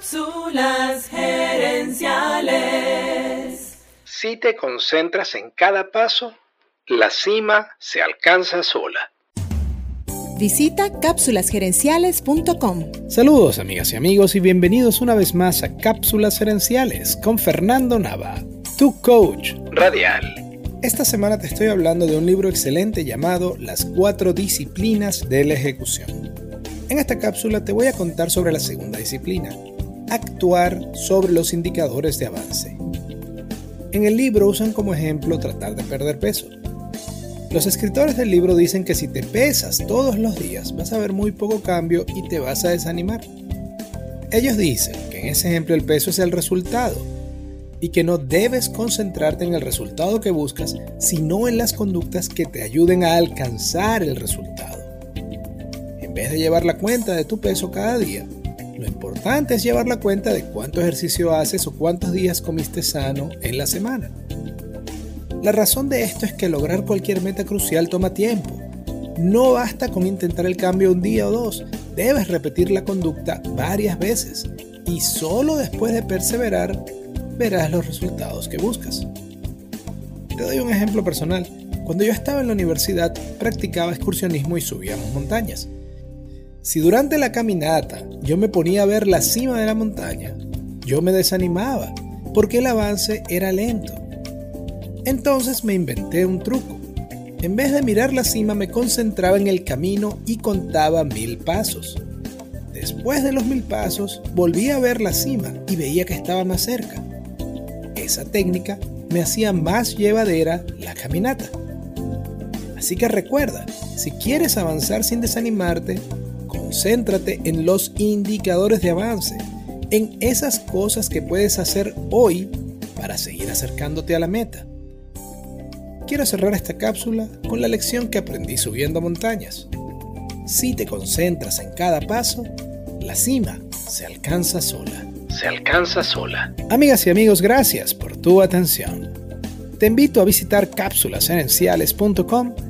Cápsulas gerenciales. Si te concentras en cada paso, la cima se alcanza sola. Visita cápsulasgerenciales.com. Saludos amigas y amigos y bienvenidos una vez más a Cápsulas Gerenciales con Fernando Nava, tu coach Radial. Esta semana te estoy hablando de un libro excelente llamado Las cuatro disciplinas de la ejecución. En esta cápsula te voy a contar sobre la segunda disciplina, actuar sobre los indicadores de avance. En el libro usan como ejemplo tratar de perder peso. Los escritores del libro dicen que si te pesas todos los días vas a ver muy poco cambio y te vas a desanimar. Ellos dicen que en ese ejemplo el peso es el resultado y que no debes concentrarte en el resultado que buscas, sino en las conductas que te ayuden a alcanzar el resultado. En vez de llevar la cuenta de tu peso cada día, lo importante es llevar la cuenta de cuánto ejercicio haces o cuántos días comiste sano en la semana. La razón de esto es que lograr cualquier meta crucial toma tiempo. No basta con intentar el cambio un día o dos, debes repetir la conducta varias veces y solo después de perseverar verás los resultados que buscas. Te doy un ejemplo personal. Cuando yo estaba en la universidad practicaba excursionismo y subíamos montañas. Si durante la caminata yo me ponía a ver la cima de la montaña, yo me desanimaba porque el avance era lento. Entonces me inventé un truco. En vez de mirar la cima me concentraba en el camino y contaba mil pasos. Después de los mil pasos volví a ver la cima y veía que estaba más cerca. Esa técnica me hacía más llevadera la caminata. Así que recuerda, si quieres avanzar sin desanimarte, concéntrate en los indicadores de avance, en esas cosas que puedes hacer hoy para seguir acercándote a la meta quiero cerrar esta cápsula con la lección que aprendí subiendo montañas. Si te concentras en cada paso, la cima se alcanza sola. Se alcanza sola. Amigas y amigos, gracias por tu atención. Te invito a visitar cápsulasenenciales.com